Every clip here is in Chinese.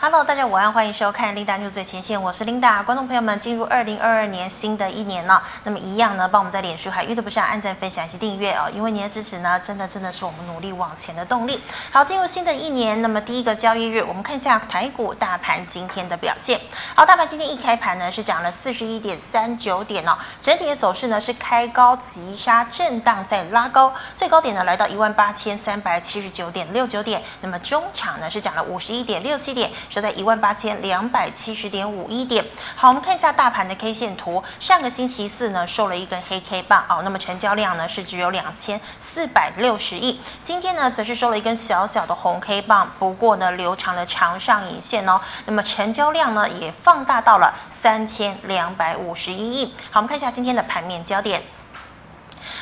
Hello，大家午安，欢迎收看《Linda News 最前线》，我是 Linda。观众朋友们，进入二零二二年新的一年了，那么一样呢，帮我们在脸书还 YouTube 上按赞、分享以及订阅哦，因为您的支持呢，真的真的是我们努力往前的动力。好，进入新的一年，那么第一个交易日，我们看一下台股大盘今天的表现。好，大盘今天一开盘呢，是涨了四十一点三九点哦，整体的走势呢是开高急杀，震荡再拉高，最高点呢来到一万八千三百七十九点六九点，那么中场呢是涨了五十一点六七点。收在一万八千两百七十点五一点。好，我们看一下大盘的 K 线图。上个星期四呢，收了一根黑 K 棒哦，那么成交量呢是只有两千四百六十亿。今天呢，则是收了一根小小的红 K 棒，不过呢，留长了长上影线哦。那么成交量呢，也放大到了三千两百五十一亿。好，我们看一下今天的盘面焦点。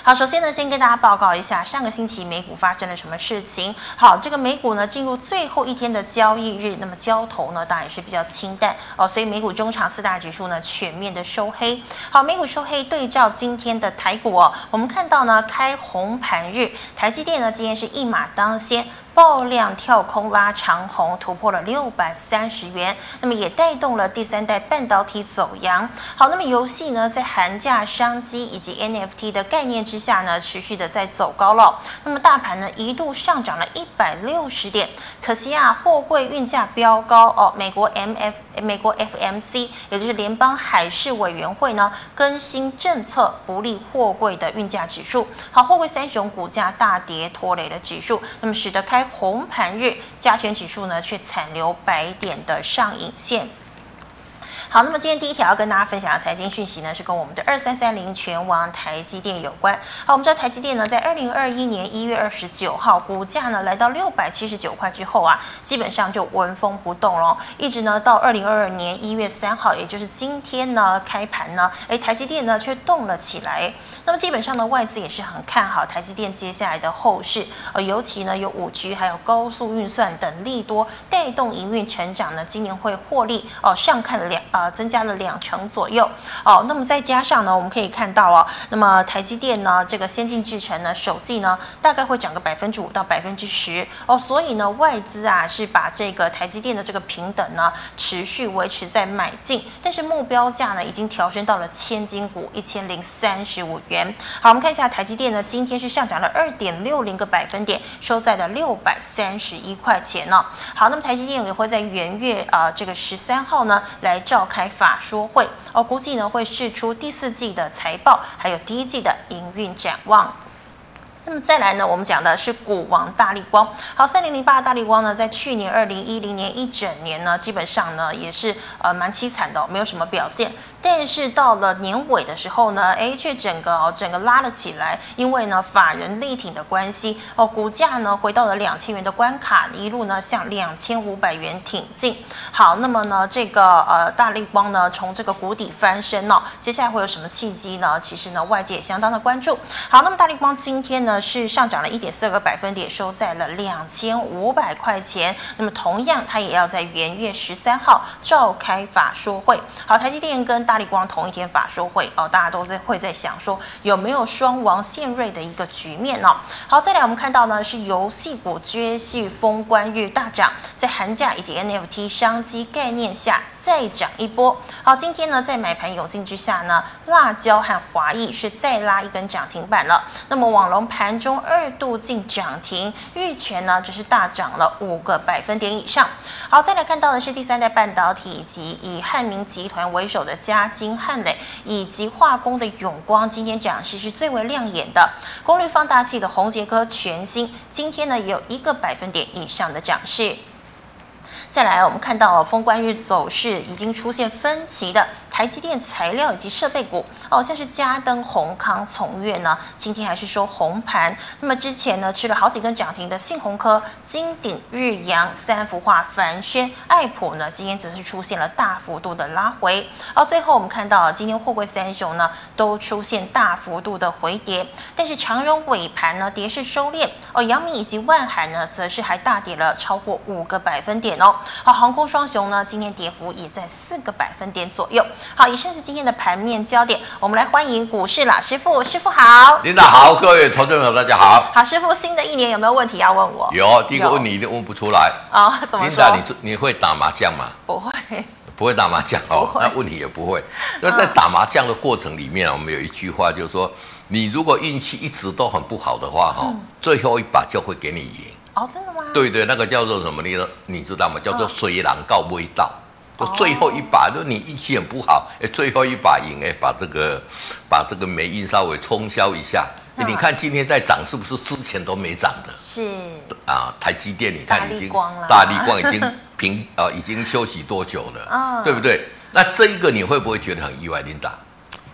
好，首先呢，先跟大家报告一下上个星期美股发生了什么事情。好，这个美股呢进入最后一天的交易日，那么交投呢当然也是比较清淡哦，所以美股中场四大指数呢全面的收黑。好，美股收黑，对照今天的台股哦，我们看到呢开红盘日，台积电呢今天是一马当先。爆量跳空拉长红，突破了六百三十元，那么也带动了第三代半导体走阳。好，那么游戏呢，在寒假商机以及 NFT 的概念之下呢，持续的在走高了。那么大盘呢，一度上涨了一百六十点，可惜啊，货柜运价飙高哦。美国 MF 美国 FMC 也就是联邦海事委员会呢，更新政策不利货柜的运价指数。好，货柜三雄股价大跌拖累了指数，那么使得开红盘日，加权指数呢却残留白点的上影线。好，那么今天第一条要跟大家分享的财经讯息呢，是跟我们的二三三零权王台积电有关。好，我们知道台积电呢，在二零二一年一月二十九号，股价呢来到六百七十九块之后啊，基本上就纹风不动了，一直呢到二零二二年一月三号，也就是今天呢开盘呢，哎，台积电呢却动了起来。那么基本上呢，外资也是很看好台积电接下来的后市，呃，尤其呢有五 G 还有高速运算等利多带动营运成长呢，今年会获利哦，上看两。呃，增加了两成左右哦。那么再加上呢，我们可以看到哦，那么台积电呢，这个先进制程呢，首季呢，大概会涨个百分之五到百分之十哦。所以呢，外资啊是把这个台积电的这个平等呢，持续维持在买进，但是目标价呢，已经调升到了千金股一千零三十五元。好，我们看一下台积电呢，今天是上涨了二点六零个百分点，收在了六百三十一块钱呢、哦。好，那么台积电也会在元月啊、这个十三号呢来召。开法说会，我估计呢会释出第四季的财报，还有第一季的营运展望。那么再来呢，我们讲的是股王大立光。好，三零零八大立光呢，在去年二零一零年一整年呢，基本上呢也是呃蛮凄惨的、没有什么表现。但是到了年尾的时候呢，哎，却整个哦整个拉了起来，因为呢法人力挺的关系哦，股价呢回到了两千元的关卡，一路呢向两千五百元挺进。好，那么呢这个呃大立光呢从这个谷底翻身哦，接下来会有什么契机呢？其实呢外界也相当的关注。好，那么大立光今天呢。是上涨了一点四个百分点，收在了两千五百块钱。那么同样，它也要在元月十三号召开法说会。好，台积电跟大力光同一天法说会哦，大家都在会在想说有没有双王献瑞的一个局面哦。好，再来我们看到呢是游戏股接续封关日大涨，在寒假以及 NFT 商机概念下再涨一波。好，今天呢在买盘涌进之下呢，辣椒和华义是再拉一根涨停板了。那么网龙盘。中二度进涨停，玉泉呢只是大涨了五个百分点以上。好，再来看到的是第三代半导体以及以汉明集团为首的嘉晶、汉磊以及化工的永光，今天涨势是最为亮眼的。功率放大器的宏捷科全新，今天呢也有一个百分点以上的涨势。再来，我们看到封关日走势已经出现分歧的。台积电材料以及设备股哦，像是嘉登、宏康、从越呢，今天还是收红盘。那么之前呢，吃了好几根涨停的信鸿科、金鼎、日阳、三福化、凡轩、爱普呢，今天则是出现了大幅度的拉回。而最后我们看到，今天货柜三雄呢都出现大幅度的回跌，但是长荣尾盘呢跌势收敛哦，阳明以及万海呢则是还大跌了超过五个百分点哦。好，航空双雄呢今天跌幅也在四个百分点左右。好，以上是今天的盘面焦点，我们来欢迎股市老师傅，师傅好。领导好，各位投资朋友大家好。好，师傅，新的一年有没有问题要问我？有，第一个问题一定问不出来。哦，怎么说？领导，你你会打麻将吗？不会。不会打麻将哦，那问题也不会。那在打麻将的过程里面，我们有一句话就是说，你如果运气一直都很不好的话，哈，最后一把就会给你赢。哦，真的吗？对对，那个叫做什么？你你知道吗？叫做水囊告味道。就最后一把，就你运气很不好，哎，最后一把赢，哎，把这个把这个霉运稍微冲销一下。你看今天在涨，是不是之前都没涨的？是啊，台积电你看已经大立光已经。平 啊，已经休息多久了？嗯，对不对？那这一个你会不会觉得很意外，琳达？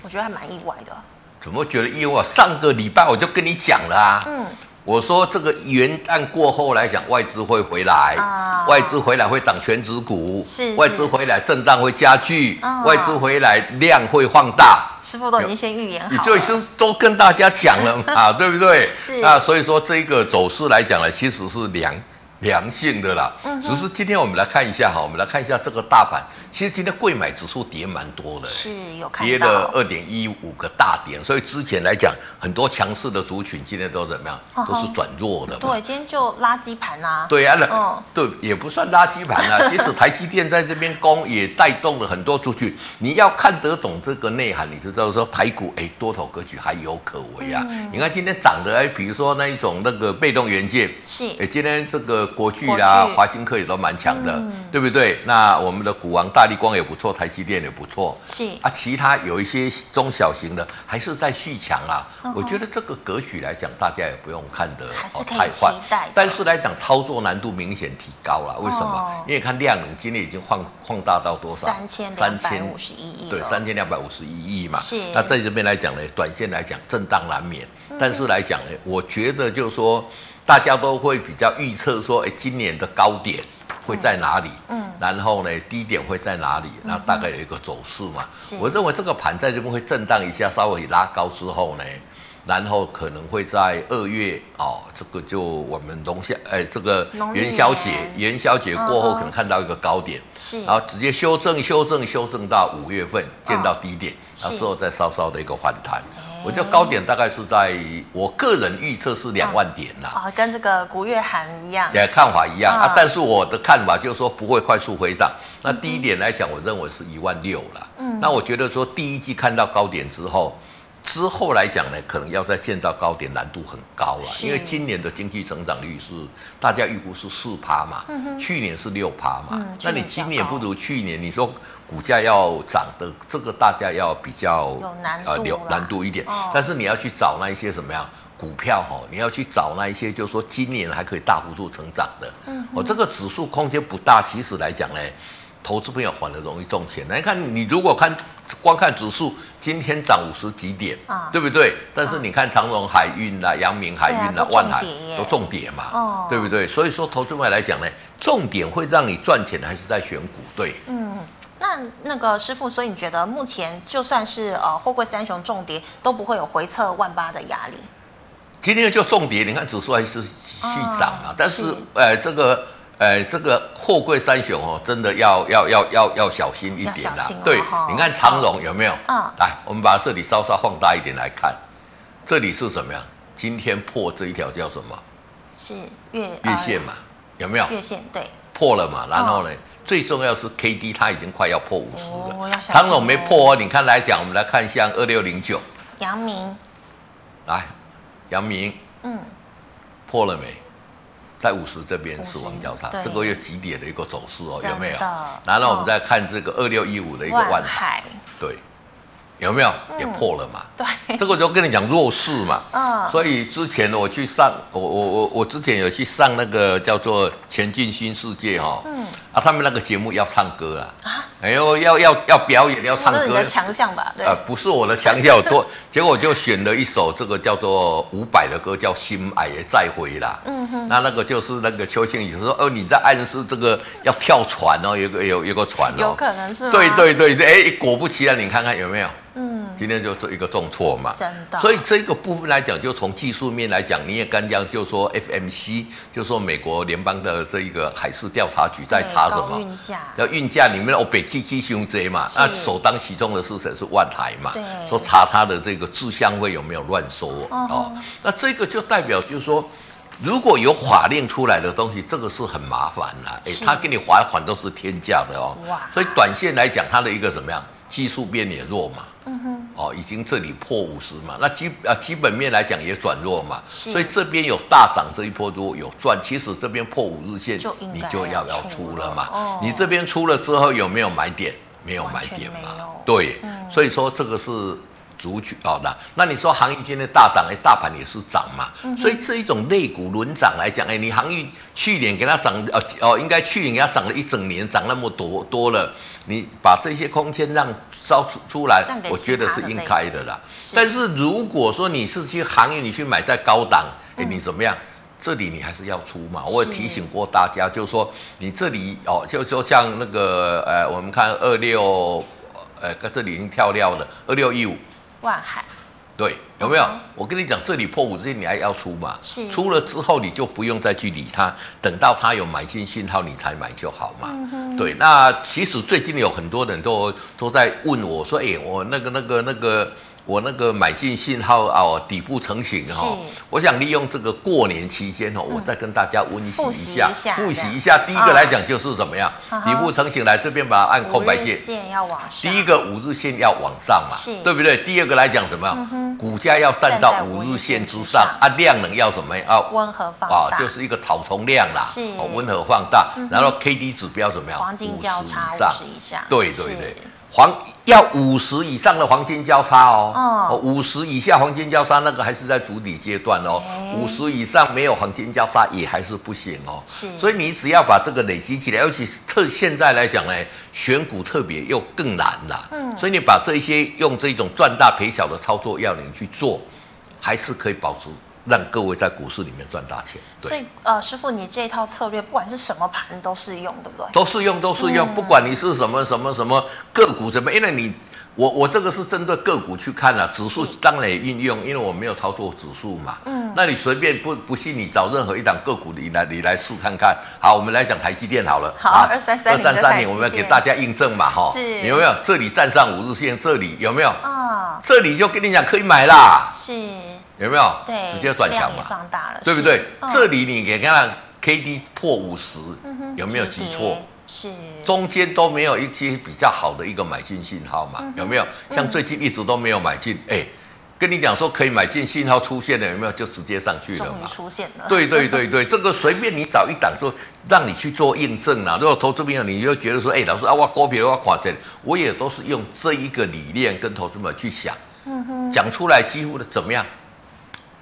我觉得还蛮意外的。怎么觉得意外？上个礼拜我就跟你讲了啊，嗯，我说这个元旦过后来讲，外资会回来，啊、外资回来会涨全指股，外资回来震荡会加剧，啊、外资回来量会放大。师傅都已经先预言好了，你就是。都跟大家讲了嘛，对不对？是啊，所以说这个走势来讲呢，其实是良。良性的啦，嗯只是今天我们来看一下哈，我们来看一下这个大盘。其实今天贵买指数跌蛮多的，是有看跌了二点一五个大点，所以之前来讲，很多强势的族群今天都怎么样？都是转弱的。对，今天就垃圾盘啊。对啊，嗯，对，也不算垃圾盘啊。即使台积电在这边攻，也带动了很多族群。你要看得懂这个内涵，你就知道说台股哎，多头格局还有可为啊。你看今天涨的哎，比如说那一种那个被动元件，是哎，今天这个国巨啊、华新科也都蛮强的，对不对？那我们的股王大。大力光也不错，台积电也不错，是啊，其他有一些中小型的还是在续强啊。嗯、我觉得这个格局来讲，大家也不用看得太坏，但是来讲操作难度明显提高了。为什么？哦、因为看量能今天已经放放大到多少？三千三千五十一亿。对，三千两百五十一亿嘛。是。那在这边来讲呢，短线来讲震荡难免，嗯、但是来讲呢，我觉得就是说大家都会比较预测说，哎，今年的高点。会在哪里？嗯，然后呢，低点会在哪里？然后大概有一个走势嘛。我认为这个盘在这边会震荡一下，稍微拉高之后呢，然后可能会在二月哦，这个就我们龙夏哎，这个元宵节元宵节过后可能看到一个高点，是，然后直接修正修正修正到五月份见到低点，然后之后再稍稍的一个反弹。我觉得高点大概是在我个人预测是两万点啦，啊，跟这个古月涵一样，也看法一样啊。但是我的看法就是说不会快速回档。那第一点来讲，我认为是一万六了。嗯，那我觉得说第一季看到高点之后，之后来讲呢，可能要再建造高点难度很高了，因为今年的经济成长率是大家预估是四趴嘛，去年是六趴嘛，那你今年不如去年，你说。股价要涨的，这个大家要比较有难度呃有难度一点。哦、但是你要去找那一些什么样股票哈，你要去找那一些就是说今年还可以大幅度成长的。嗯哼，哦，这个指数空间不大，其实来讲呢，投资朋友反而容易中钱。来看你如果看光看指数，今天涨五十几点，啊、对不对？但是你看长荣海运啦、阳明海运啦、万海都重跌嘛，哦、对不对？所以说投资朋友来讲呢，重点会让你赚钱还是在选股？对，嗯。那那个师傅，所以你觉得目前就算是呃货柜三雄重跌，都不会有回撤万八的压力？今天就重跌，你看指数还是继续涨啊。哦、但是，是呃这个呃这个货柜三雄哦，真的要要要要要小心一点啦。对，哦、你看长荣有没有？嗯、哦，来，我们把这里稍稍放大一点来看，这里是什么呀？今天破这一条叫什么？是月月线嘛？有没有？月线对，破了嘛？然后呢？哦最重要是 K D 它已经快要破五十了，长荣没破哦。你看来讲，我们来看像二六零九，阳明，来，阳明，嗯，破了没？在五十这边死亡交叉，这个月急跌的一个走势哦，有没有？然后我们再看这个二六一五的一个万海，对。有没有也破了嘛？嗯、对，这个就跟你讲弱势嘛。嗯，所以之前我去上，我我我我之前有去上那个叫做《前进新世界》哈。嗯。啊，他们那个节目要唱歌啦。啊。哎呦，要要要表演，要唱歌。是你的强项吧？对。呃，不是我的强项多，结果我就选了一首这个叫做伍佰的歌，叫《心爱也再会》啦。嗯哼。那那个就是那个邱星宇说：“哦，你在暗示这个要跳船哦，有个有有个船哦。”有可能是吗？对对对对，哎，果不其然，你看看有没有？今天就做一个重挫嘛，真的。所以这个部分来讲，就从技术面来讲，你也刚讲，就说 FMC，就说美国联邦的这一个海事调查局在查什么？运价。要运价里面的欧北七七胸贼嘛，那首当其冲的是谁？是万海嘛？对。说查他的这个制香费有没有乱收哦，哦。那这个就代表就是说，如果有法令出来的东西，这个是很麻烦的。哎，他给你罚款都是天价的哦。哇。所以短线来讲，它的一个怎么样？技术面也弱嘛，嗯哼，哦，已经这里破五十嘛，那基啊基本面来讲也转弱嘛，所以这边有大涨这一波如果有赚，其实这边破五日线就你就要要出了嘛，哦、你这边出了之后有没有买点？没有买点嘛，对，嗯、所以说这个是。族群哦，那那你说航运今天大涨，哎，大盘也是涨嘛，嗯、所以这一种类股轮涨来讲，哎，你航运去年给它涨，哦哦，应该去年给它涨了一整年，涨那么多多了，你把这些空间让招出出来，我觉得是应该的啦。是但是如果说你是去航运，你去买在高档，哎，你怎么样？嗯、这里你还是要出嘛。我也提醒过大家，是就是说你这里哦，就是说像那个呃，我们看二六，呃，这里已经跳掉了二六一五。万海，对，有没有？嗯、我跟你讲，这里破五之前，你还要出嘛？是，出了之后你就不用再去理它，等到它有买进信号，你才买就好嘛。嗯、对，那其实最近有很多人都都在问我说，哎，我那个那个那个。我那个买进信号哦，底部成型哈，我想利用这个过年期间哦，我再跟大家温习一下，复习一下。第一个来讲就是怎么样，底部成型来这边把它按空白线，要往上。第一个五日线要往上嘛，对不对？第二个来讲什么？股价要站到五日线之上啊，量能要什么？啊温和放大，就是一个草丛量啦，哦，温和放大。然后 K D 指标怎么样？黄金交叉五十以上，对对对。黄要五十以上的黄金交叉哦，哦，五十以下黄金交叉那个还是在筑底阶段哦，五十以上没有黄金交叉也还是不行哦，是，所以你只要把这个累积起来，尤其是特现在来讲呢，选股特别又更难了，嗯，所以你把这些用这种赚大赔小的操作要领去做，还是可以保持。让各位在股市里面赚大钱。对，所以呃，师傅，你这一套策略不管是什么盘都适用，对不对？都适用，都适用。嗯、不管你是什么什么什么个股怎么，因为你我我这个是针对个股去看啊，指数当然也运用，因为我没有操作指数嘛。嗯。那你随便不不信，你找任何一档个股你来你来试看看。好，我们来讲台积电好了。好，二三三二三三零，我们要给大家印证嘛，哈。是。有没有这里站上五日线？这里有没有？啊、哦。这里就跟你讲可以买啦。是。有没有？对，直接转强嘛，放大了，对不对？这里你给看看，K D 破五十，有没有急挫？是，中间都没有一些比较好的一个买进信号嘛？有没有？像最近一直都没有买进，哎，跟你讲说可以买进信号出现了，有没有？就直接上去了嘛？出现了。对对对对，这个随便你找一档做，让你去做验证啦。如果投资朋友你就觉得说，哎，老师啊，我股票我垮这，我也都是用这一个理念跟投资们去想，讲出来几乎的怎么样？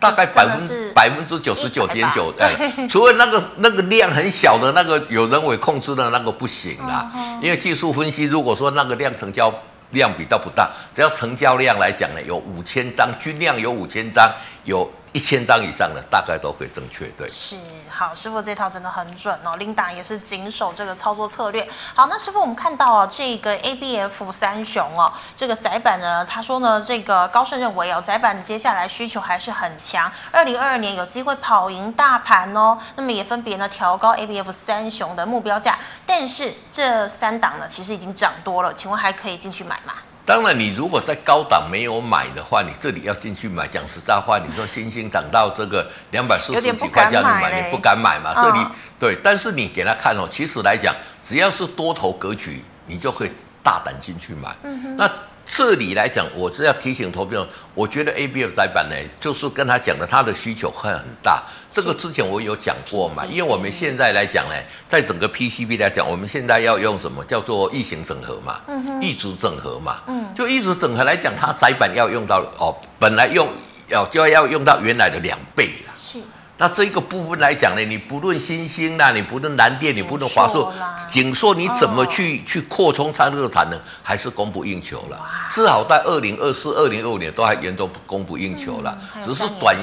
大概百分之百分之九十九点九，哎，除了那个那个量很小的那个有人为控制的那个不行啦，因为技术分析，如果说那个量成交量比较不大，只要成交量来讲呢，有五千张，均量有五千张，有。一千张以上的大概都会正确，对。是，好，师傅这套真的很准哦。琳达也是谨守这个操作策略。好，那师傅我们看到哦，这个 ABF 三雄哦，这个载板呢，他说呢，这个高盛认为哦，载板接下来需求还是很强，二零二二年有机会跑赢大盘哦。那么也分别呢调高 ABF 三雄的目标价，但是这三档呢其实已经涨多了，请问还可以进去买吗？当然，你如果在高档没有买的话，你这里要进去买。讲实在话，你说星星涨到这个两百四十几块叫，你买，你不敢买嘛？这里对，但是你给他看哦，其实来讲，只要是多头格局，你就可以大胆进去买。嗯那。这里来讲，我是要提醒投票，我觉得 ABF 载板呢，就是跟他讲的，他的需求会很大。这个之前我有讲过嘛，因为我们现在来讲呢，在整个 PCB 来讲，我们现在要用什么叫做异形整合嘛，嗯异质整合嘛，嗯就异质整合来讲，它载板要用到哦，本来用要就要用到原来的两倍了。是。那这一个部分来讲呢，你不论新兴啦，你不论蓝电，你不论华硕，景硕，你怎么去、哦、去扩充它这个产能，还是供不应求了。至少在二零二四、二零二五年都还严重供不应求了。嗯、只是短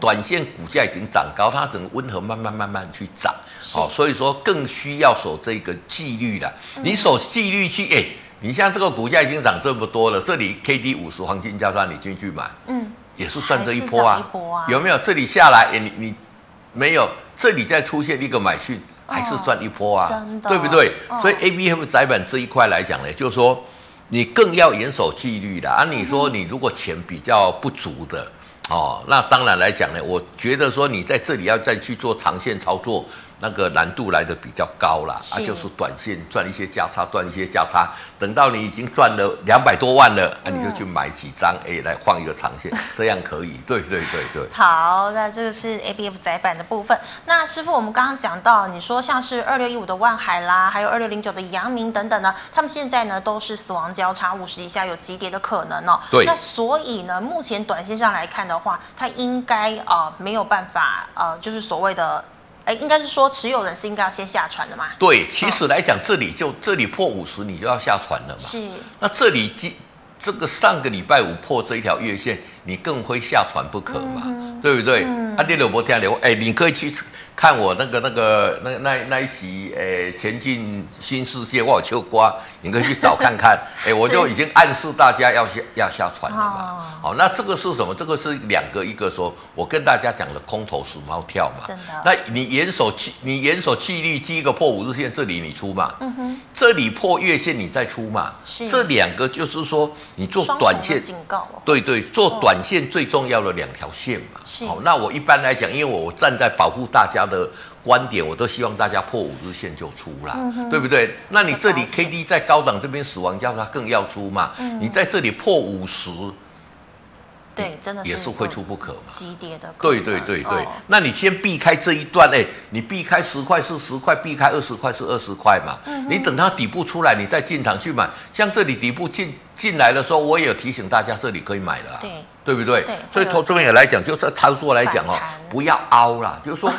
短线股价已经涨高，它只能温和慢慢慢慢去涨。好、哦，所以说更需要守这个纪律了。嗯、你守纪律去，哎，你像这个股价已经涨这么多了，这里 K D 五十黄金交叉你进去买，嗯，也是算这一波啊，波啊有没有？这里下来，你你没有，这里再出现一个买讯，还是赚一波啊，哦、对不对？哦、所以 A B F 窄板这一块来讲呢，就是说你更要严守纪律的啊。你说你如果钱比较不足的哦，那当然来讲呢，我觉得说你在这里要再去做长线操作。那个难度来的比较高了，是啊，就是短线赚一些价差，赚一些价差，等到你已经赚了两百多万了，嗯、啊，你就去买几张，哎，来换一个长线，这样可以，对对对对。好，那这个是 A B F 窄板的部分。那师傅，我们刚刚讲到，你说像是二六一五的万海啦，还有二六零九的阳明等等呢，他们现在呢都是死亡交叉五十以下有急跌的可能哦。对。那所以呢，目前短线上来看的话，它应该呃没有办法呃，就是所谓的。哎，应该是说持有人是应该要先下船的嘛？对，其实来讲，这里就这里破五十，你就要下船了嘛。是。那这里今这个上个礼拜五破这一条月线，你更非下船不可嘛，嗯、对不对？嗯。啊，你有没有听到？哎，你可以去。看我那个那个那那那一集，哎、欸，前进新世界，我有秋瓜，你可以去找看看。哎、欸，我就已经暗示大家要下要下船了嘛。好、哦，那这个是什么？这个是两个，一个说我跟大家讲的空头鼠猫跳嘛。真的。那你严守纪，你严守纪律，第一个破五日线，这里你出嘛。嗯哼。这里破月线，你再出嘛。是。这两个就是说，你做短线。警告。对对，做短线最重要的两条线嘛。是。好，那我一般来讲，因为我站在保护大家的观点，我都希望大家破五日线就出啦，嗯、对不对？那你这里 K D 在高档这边死亡交叉更要出嘛？嗯、你在这里破五十，对，真的是也是非出不可嘛。急跌的，对对对对。哦、那你先避开这一段，哎，你避开十块是十块，避开二十块是二十块嘛。嗯、你等它底部出来，你再进场去买。像这里底部进进来的时候，我也有提醒大家，这里可以买了、啊，对，对不对？对。所以投资朋友来讲，就这操作来讲哦，不要凹了，就是说。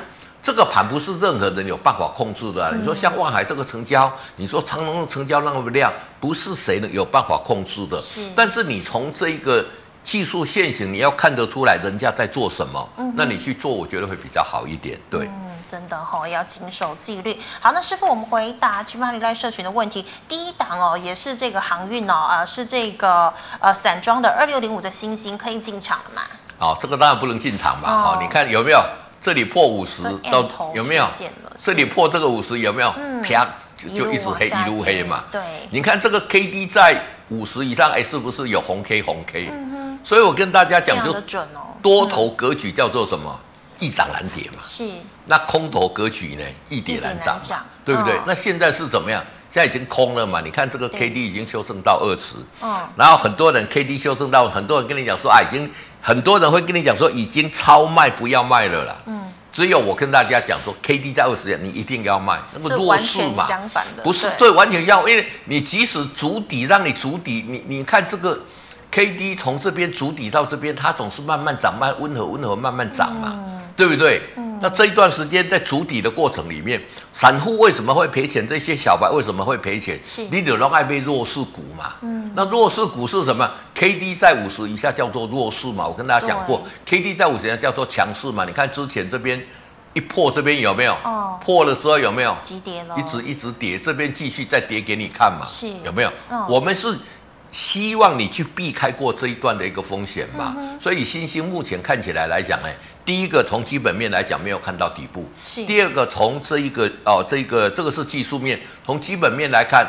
这个盘不是任何人有办法控制的啊。你说像万海这个成交，你说长隆的成交那么量，不是谁能有办法控制的。是。但是你从这一个技术线型，你要看得出来人家在做什么，嗯。那你去做，我觉得会比较好一点。对。嗯，真的哈，要谨守纪律。好，那师傅，我们回答群马里赖社群的问题。第一档哦，也是这个航运哦，啊，是这个呃散装的二六零五的星星可以进场了吗？哦，这个当然不能进场嘛。哦，你看有没有？这里破五十都有没有？这里破这个五十有没有？嗯、啪就就一直黑一路黑嘛。对，你看这个 K D 在五十以上，哎，是不是有红 K 红 K？嗯哼。所以我跟大家讲，就多头格局叫做什么？一涨难跌嘛。是。那空头格局呢？一跌难涨，对不对？那现在是怎么样？现在已经空了嘛？你看这个 K D 已经修正到二十。嗯。然后很多人 K D 修正到，很多人跟你讲说啊，已经。很多人会跟你讲说，已经超卖，不要卖了啦。嗯，只有我跟大家讲说，K D 在二十点，你一定要卖。那么弱势嘛，相反的，不是对，完全要，因为你即使足底，让你足底，你你看这个 K D 从这边筑底到这边，它总是慢慢涨，慢温和温和慢慢涨嘛，嗯、对不对？嗯那这一段时间在筑底的过程里面，散户为什么会赔钱？这些小白为什么会赔钱？是你有人爱被弱势股嘛？嗯，那弱势股是什么？K D 在五十以下叫做弱势嘛？我跟大家讲过，K D 在五十以下叫做强势嘛？你看之前这边一破，这边有没有？哦，破了之后有没有？急跌了，一直一直跌，这边继续再跌给你看嘛？是有没有？哦、我们是。希望你去避开过这一段的一个风险嘛，嗯、所以新兴目前看起来来讲呢，第一个从基本面来讲没有看到底部，第二个从这一个哦这一个这个是技术面，从基本面来看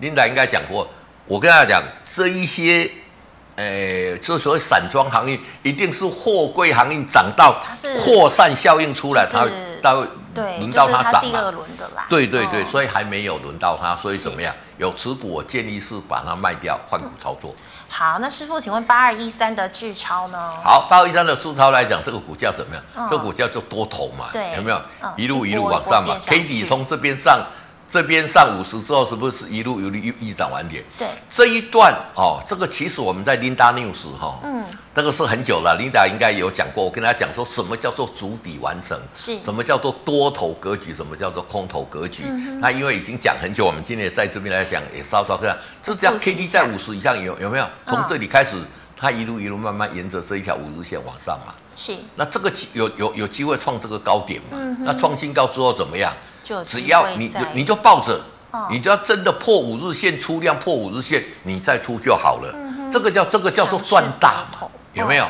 ，Linda 应该讲过，我跟大家讲这一些。诶，这所谓散装航运，一定是货柜航运涨到扩散效应出来，它到对轮到它涨第二轮的啦。对对对，所以还没有轮到它，所以怎么样？有持股，我建议是把它卖掉，换股操作。好，那师傅，请问八二一三的巨超呢？好，八二一三的巨超来讲，这个股价怎么样？这个股价就多头嘛，有没有？一路一路往上嘛，K 底从这边上。这边上五十之后，是不是一路有利一涨完点？对，这一段哦，这个其实我们在 Linda News 哈，嗯，这个是很久了，Linda 应该有讲过。我跟大家讲说什么叫做主底完成，是什么叫做多头格局，什么叫做空头格局。嗯、那因为已经讲很久，我们今天也在这边来讲，也稍稍看，就这样 K D 在五十以上有有没有？从这里开始，它一路一路慢慢沿着这一条五日线往上嘛。是，那这个有有有机会创这个高点嘛？嗯、那创新高之后怎么样？就只要你你就抱着哦、你只要真的破五日线出量破五日线，你再出就好了。嗯、这个叫这个叫做赚大嘛，有没有？哦、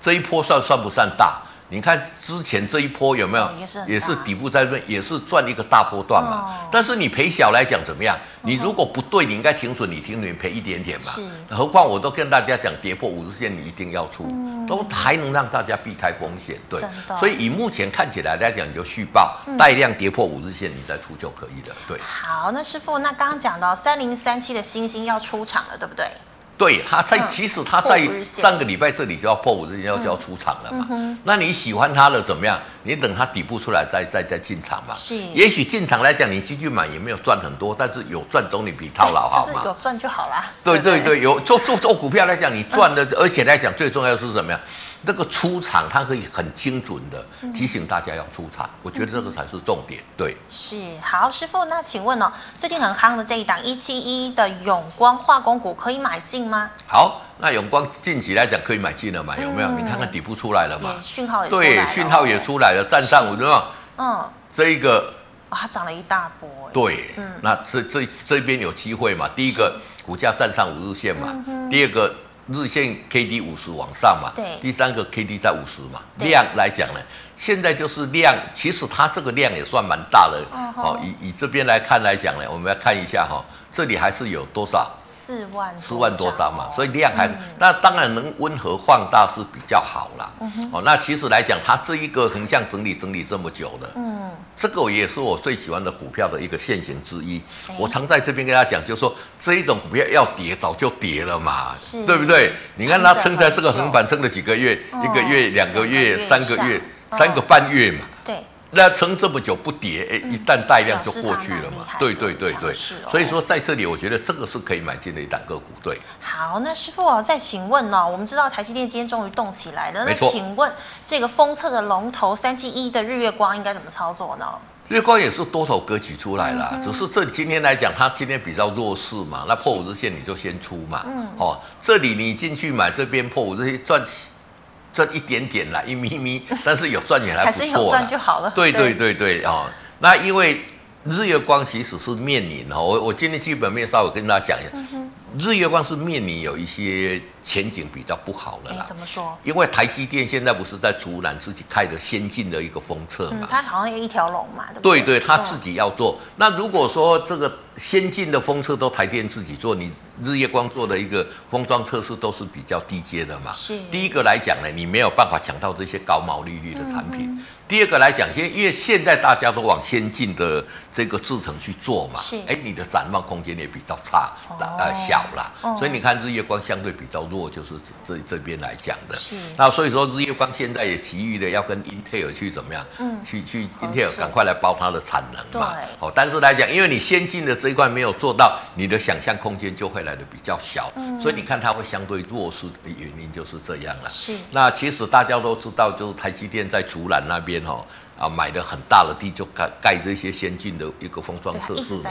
这一波算算不算大？你看之前这一波有没有？哦、也是也是底部在那边，也是赚一个大波段嘛。哦、但是你赔小来讲怎么样？你如果不对，你应该停损，你停损赔一点点嘛。是。何况我都跟大家讲，跌破五日线你一定要出，嗯、都还能让大家避开风险。对。所以以目前看起来来讲，你就续报带量跌破五日线，你再出就可以了。对。好，那师傅，那刚刚讲到三零三七的星星要出场了，对不对？对，他在其实他在上个礼拜这里就要破五日线，要就要出场了嘛。嗯、那你喜欢它的怎么样？你等它底部出来再再再进场嘛。是。也许进场来讲，你进去买也没有赚很多，但是有赚总比套牢好嘛。就是有赚就好啦。对对对，有做做做股票来讲，你赚的，而且来讲最重要的是什么呀？这个出场，它可以很精准的提醒大家要出场，我觉得这个才是重点。对，是好，师傅，那请问哦，最近很夯的这一档一七一的永光化工股可以买进吗？好，那永光近期来讲可以买进了嘛？有没有？你看看底部出来了嘛？讯号也对，讯号也出来了，站上五对吧？嗯，这一个它涨了一大波。对，嗯，那这这这边有机会嘛？第一个股价站上五日线嘛，第二个。日线 K D 五十往上嘛，对，第三个 K D 在五十嘛，量来讲呢，现在就是量，其实它这个量也算蛮大的，哦，以以这边来看来讲呢，我们要看一下哈。这里还是有多少？四万四万多张嘛，所以量还，那当然能温和放大是比较好啦。哦，那其实来讲，它这一个横向整理整理这么久的，嗯，这个也是我最喜欢的股票的一个现形之一。我常在这边跟大家讲，就是说这一种股票要跌早就跌了嘛，对不对？你看它撑在这个横板撑了几个月，一个月、两个月、三个月、三个半月嘛，对。那撑这么久不跌，哎，一旦带量就过去了嘛。对对对对，所以说在这里，我觉得这个是可以买进的一档个股。对，好，那师傅啊再请问呢？我们知道台积电今天终于动起来了，那请问这个封测的龙头三七一的日月光应该怎么操作呢？日月光也是多头格局出来了，只是这今天来讲，它今天比较弱势嘛。那破五日线你就先出嘛。嗯。哦，这里你进去买，这边破五日线赚。赚一点点啦，一咪咪，但是有赚也还不错，还是有赚就好了。对对对对啊、哦，那因为日月光其实是面临哈，我我今天基本面稍微跟大家讲一下，嗯、日月光是面临有一些。前景比较不好了啦。怎么说？因为台积电现在不是在竹南自己开的先进的一个封测嘛？它好像有一条龙嘛，对不对？对对，他自己要做。那如果说这个先进的封测都台电自己做，你日月光做的一个封装测试都是比较低阶的嘛？是。第一个来讲呢，你没有办法抢到这些高毛利率的产品。第二个来讲，现因为现在大家都往先进的这个制程去做嘛，是。哎，你的展望空间也比较差，呃，小了。所以你看日月光相对比较弱。就是这这边来讲的，是。那所以说日月光现在也急于的要跟英特尔去怎么样，嗯，去去英特尔赶快来包它的产能嘛，对，哦，但是来讲，因为你先进的这一块没有做到，你的想象空间就会来的比较小，嗯，所以你看它会相对弱势的原因就是这样了，是。那其实大家都知道，就是台积电在竹南那边哦。啊，买的很大的地就盖盖这些先进的一个封装测试嘛。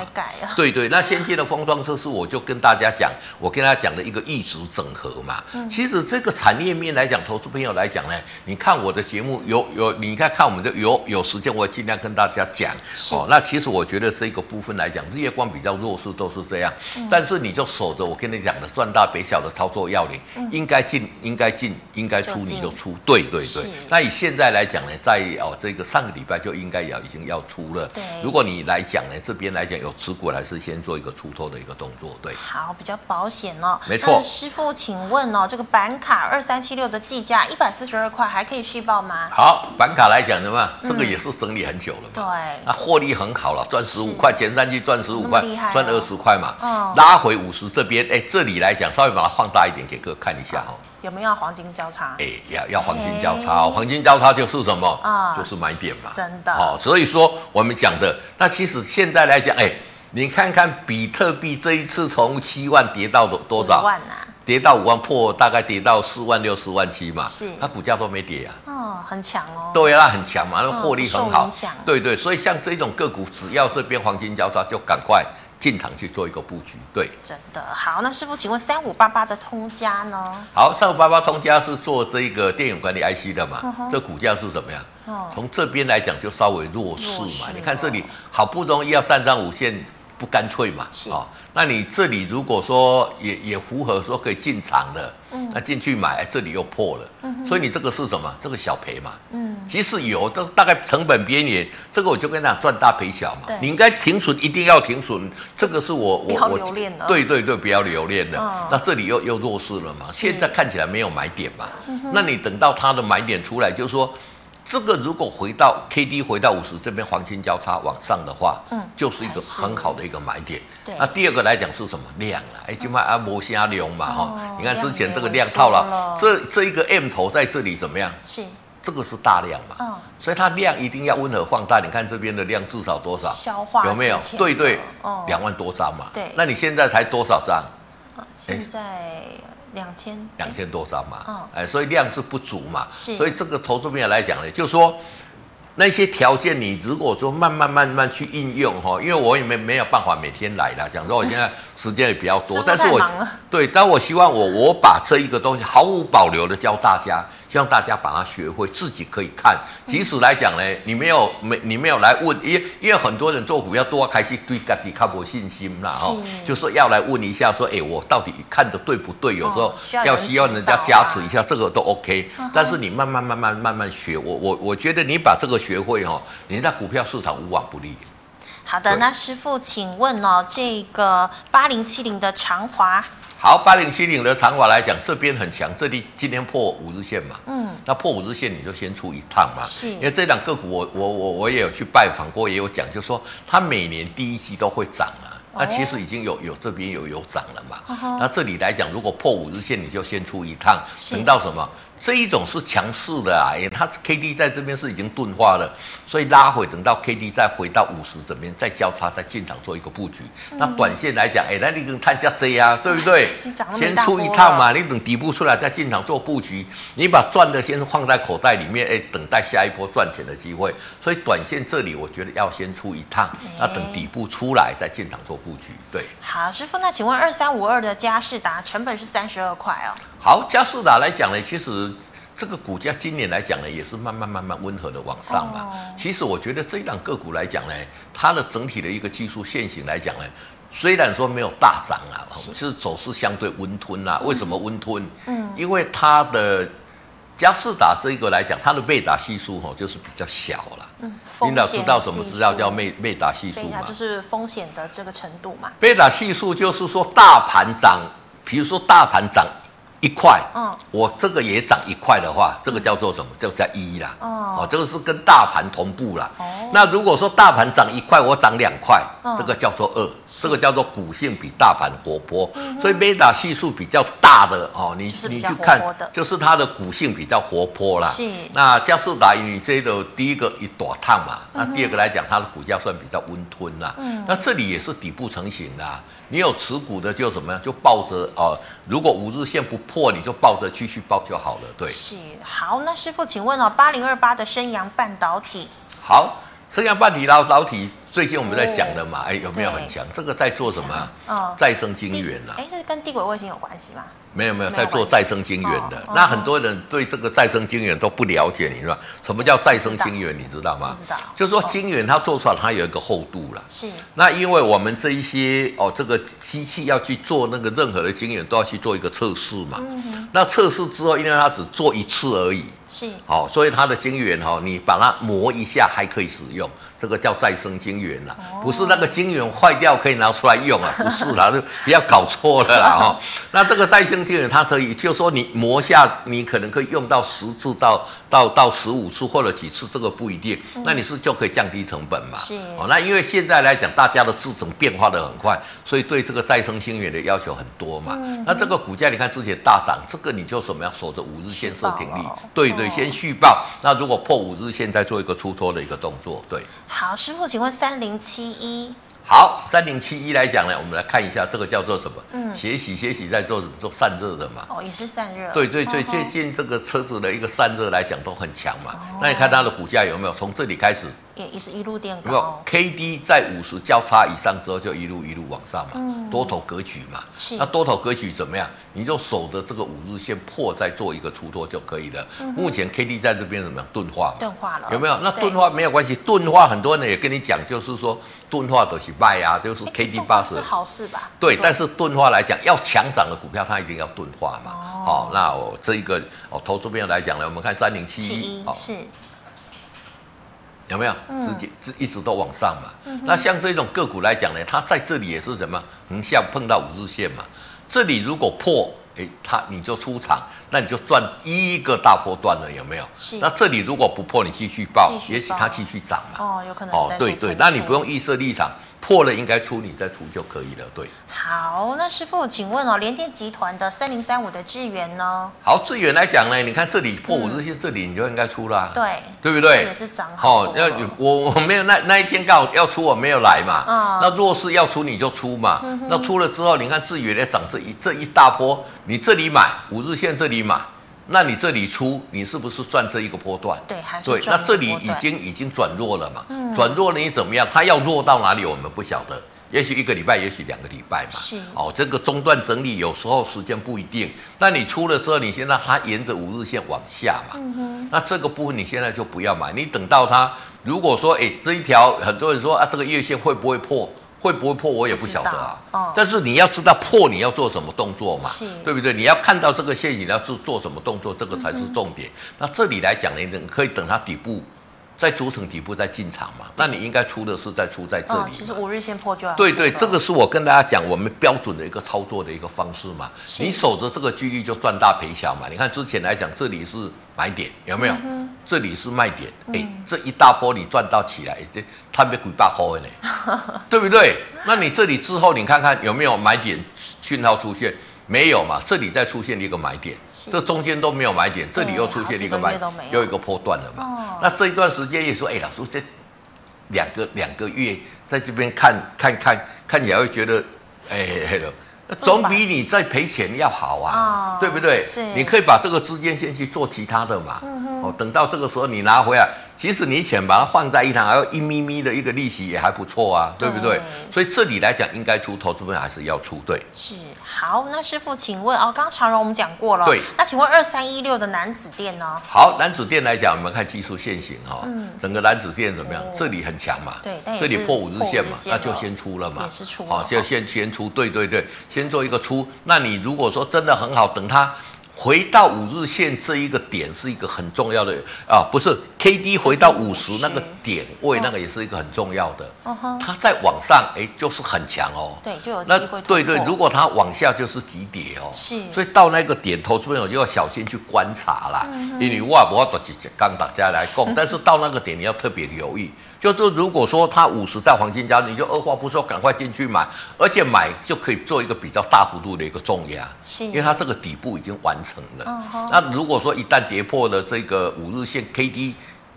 对对，那先进的封装测试，我就跟大家讲，我跟大家讲的一个一直整合嘛。嗯、其实这个产业面来讲，投资朋友来讲呢，你看我的节目有有，你看看我们的有有时间，我也尽量跟大家讲。是哦，那其实我觉得这个部分来讲，日月光比较弱势都是这样。嗯、但是你就守着我跟你讲的赚大赔小的操作要领，嗯、应该进应该进应该出你就出。就对对对。那以现在来讲呢，在哦这个。上个礼拜就应该要已经要出了。对，如果你来讲呢，这边来讲有持股，还是先做一个出脱的一个动作。对，好，比较保险哦。没错。师傅，请问哦，这个板卡二三七六的计价一百四十二块，还可以续报吗？好，板卡来讲的话，这个也是整理很久了嘛。对。那获利很好了，赚十五块，前三季赚十五块，赚二十块嘛。哦。拉回五十这边，哎，这里来讲稍微把它放大一点，给各位看一下哦。有没有黄金交叉？哎，要要黄金交叉，哦，黄金交叉就是什么？啊，就是买点嘛。真的。哦，所以说我们讲的，那其实现在来讲，哎，你看看比特币这一次从七万跌到多多少？万啊！跌到五万破，大概跌到四万六、四万七嘛。是。它股价都没跌啊。哦，很强哦。对啊，很强嘛，那获利很好。对对，所以像这种个股，只要这边黄金交叉，就赶快。进场去做一个布局，对，真的好。那师傅，请问三五八八的通家呢？好，三五八八通家是做这个电源管理 IC 的嘛？嗯、这股价是怎么样？从、嗯、这边来讲就稍微弱势嘛。你看这里好不容易要站上五线，不干脆嘛，哦，那你这里如果说也也符合说可以进场的，嗯，那进去买，哎，这里又破了，嗯，所以你这个是什么？这个小赔嘛，嗯，即使有都大概成本边缘，这个我就跟他讲赚大赔小嘛，对，你应该停损，一定要停损，这个是我我我对对对，不要留恋的，哦、那这里又又弱势了嘛，现在看起来没有买点嘛，嗯、那你等到它的买点出来，就是说。这个如果回到 K D 回到五十这边黄金交叉往上的话，嗯，就是一个很好的一个买点。对，那第二个来讲是什么量啊？哎，就卖阿摩虾流嘛哈。哦、你看之前这个量套了，了这这一个 M 头在这里怎么样？是，这个是大量嘛？嗯，所以它量一定要温和放大。你看这边的量至少多少？消化有没有？对对，哦，两万多张嘛。对，那你现在才多少张？现在。两千两千多张嘛，嗯，哎，所以量是不足嘛，是，所以这个投资面来讲呢，就是说那些条件你如果说慢慢慢慢去应用哈，因为我也没没有办法每天来了，讲说我现在时间也比较多，但是我对，但我希望我我把这一个东西毫无保留的教大家。希望大家把它学会，自己可以看。即使来讲呢，你没有没你没有来问，因为因为很多人做股票都要开始对自己较无信心啦，哈，就是要来问一下，说，哎，我到底看的对不对？有时候要希望人家加持一下，这个都 OK。但是你慢慢慢慢慢慢学，我我我觉得你把这个学会哦，你在股票市场无往不利。好的，那师傅，请问哦，这个八零七零的长华。好，八零七零的长法来讲，这边很强，这里今天破五日线嘛，嗯，那破五日线你就先出一趟嘛，是，因为这两个股我我我我也有去拜访过，也有讲，就是说它每年第一季都会涨啊，哦、那其实已经有有这边有有涨了嘛，哦、那这里来讲，如果破五日线，你就先出一趟，等到什么？这一种是强势的啊，因为它 K D 在这边是已经钝化了，所以拉回等到 K D 再回到五十这边再交叉再进场做一个布局。嗯、那短线来讲，哎，那你跟探价这啊，对不对？先出一趟嘛，你等底部出来再进场做布局，你把赚的先放在口袋里面，哎，等待下一波赚钱的机会。所以短线这里我觉得要先出一趟，那等底部出来再进场做布局。对，好，师傅，那请问二三五二的嘉士达成本是三十二块哦。好，佳士达来讲呢，其实这个股价今年来讲呢，也是慢慢慢慢温和的往上嘛。哦、其实我觉得这一档个股来讲呢，它的整体的一个技术线型来讲呢，虽然说没有大涨啊，是，是走势相对温吞啊。为什么温吞？嗯，因为它的加士达这一个来讲，它的贝塔系数哈就是比较小了。嗯，领导知道什么知道叫贝贝塔系数吗？就是风险的这个程度嘛。贝塔系数就是说大盘涨。比如说大盘涨一块，嗯，我这个也涨一块的话，这个叫做什么？就叫一啦。哦，这个是跟大盘同步啦。哦，那如果说大盘涨一块，我涨两块，这个叫做二，这个叫做股性比大盘活泼。所以贝塔系数比较大的哦，你你去看，就是它的股性比较活泼啦。是。那佳世达，你这个第一个一朵烫嘛，那第二个来讲，它的股价算比较温吞啦。嗯。那这里也是底部成型的。你有持股的就怎么样？就抱着呃。如果五日线不破，你就抱着继续抱就好了。对，是好。那师傅，请问哦，八零二八的升阳半导体。好，升阳半导导体最近我们在讲的嘛，哎、哦，有没有很强？这个在做什么？哦，再生晶圆啊。哎，这是跟地轨卫星有关系吗？没有没有，在做再生晶圆的。那很多人对这个再生晶圆都不了解，你知道什么叫再生晶圆？你知道吗？不知道。就是说晶圆它做出来它有一个厚度了。是。那因为我们这一些哦，这个机器要去做那个任何的晶圆，都要去做一个测试嘛。嗯哼。那测试之后，因为它只做一次而已。是。好，所以它的晶圆哈，你把它磨一下还可以使用。这个叫再生晶圆呐，不是那个晶圆坏掉可以拿出来用啊，不是啦，就不要搞错了啦哈。那这个再生晶圆它可以，就说你磨下，你可能可以用到十次到到到十五次或者几次，这个不一定。那你是就可以降低成本嘛？是。哦，那因为现在来讲，大家的制程变化的很快，所以对这个再生晶圆的要求很多嘛。那这个股价你看之前大涨，这个你就什么样守着五日线设停利，对对，先续报。那如果破五日线，再做一个出脱的一个动作，对。好，师傅，请问三零七一。好，三零七一来讲呢，我们来看一下这个叫做什么？嗯，血洗血洗在做什么？做散热的嘛。哦，也是散热。对对对，最近这个车子的一个散热来讲都很强嘛。哦、那你看它的股价有没有从这里开始也也是一路垫高。K D 在五十交叉以上之后，就一路一路往上嘛，嗯、多头格局嘛。是。那多头格局怎么样？你就守着这个五日线破，再做一个出脱就可以了。嗯、目前 K D 在这边怎么样？钝化嘛。钝化了。有没有？那钝化没有关系，钝化很多人也跟你讲，就是说钝化都是卖啊，就是 K D 八十。是好事吧？对，但是钝化来讲，要强涨的股票，它一定要钝化嘛。哦。好，那我这一个哦，投资边来讲呢，我们看三零七一，好是。有没有直接一一直都往上嘛？嗯、那像这种个股来讲呢，它在这里也是什么？横向碰到五日线嘛。这里如果破，哎，它你就出场，那你就赚一个大波段了，有没有？是。那这里如果不破，你继续报，也许它继续涨嘛。哦，有可能。哦，对对，那你不用预设立场。破了应该出，你再出就可以了。对，好，那师傅，请问哦，联电集团的三零三五的智源呢？好，智源来讲呢，你看这里破五日线，这里你就应该出啦。对，对不对？也是涨好。要我我没有那那一天刚好要出，我没有来嘛。嗯。那若是要出，你就出嘛。那出了之后，你看智源在涨这一这一大波，你这里买五日线，这里买。那你这里出，你是不是赚这一个波段？对，还是赚。对，那这里已经已经转弱了嘛？嗯。转弱了你怎么样？它要弱到哪里？我们不晓得。也许一个礼拜，也许两个礼拜嘛。是。哦，这个中断整理有时候时间不一定。那你出了之后，你现在它沿着五日线往下嘛。嗯哼。那这个部分你现在就不要买，你等到它如果说，哎，这一条很多人说啊，这个月线会不会破？会不会破？我也不晓得啊。哦。但是你要知道破，你要做什么动作嘛？对不对？你要看到这个线，你要做做什么动作，这个才是重点。嗯、那这里来讲呢，你可以等它底部。在主城底部在进场嘛？那你应该出的是在出在这里。其实五日线破就要。对对，这个是我跟大家讲我们标准的一个操作的一个方式嘛。你守着这个几率就赚大赔小嘛。你看之前来讲，这里是买点，有没有？这里是卖点。哎，这一大波你赚到起来，这它没鬼八块呢，对不对？那你这里之后你看看有没有买点讯号出现？没有嘛？这里再出现一个买点，这中间都没有买点，这里又出现一个买点，又一个波段了嘛？那这一段时间也说，哎，老师这两个两个月在这边看看看看起来会觉得，哎，那总比你在赔钱要好啊，对不对？是，你可以把这个资金先去做其他的嘛。哦，等到这个时候你拿回来。其实你钱把它放在一堂，还有一咪咪的一个利息也还不错啊，对不对？所以这里来讲，应该出投资本还是要出对。是好，那师傅，请问哦，刚刚常荣我们讲过了，对。那请问二三一六的楠梓电呢？好，楠梓电来讲，我们看技术线型哈，嗯，整个楠梓电怎么样？这里很强嘛，对，这里破五日线嘛，那就先出了嘛，也是出，好，就先先出，对对对，先做一个出。那你如果说真的很好，等它。回到五日线这一个点是一个很重要的啊，不是 K D 回到五十那个点位，那个也是一个很重要的。它再往上，哎，就是很强哦。对，就有机会。那对对，如果它往下就是急跌哦。是。所以到那个点，投资朋友就要小心去观察啦。因为我不要直接刚大家来供，但是到那个点你要特别留意。就是如果说它五十在黄金交，你就二话不说赶快进去买，而且买就可以做一个比较大幅度的一个重压，是因为它这个底部已经完成了。Uh huh. 那如果说一旦跌破了这个五日线 K D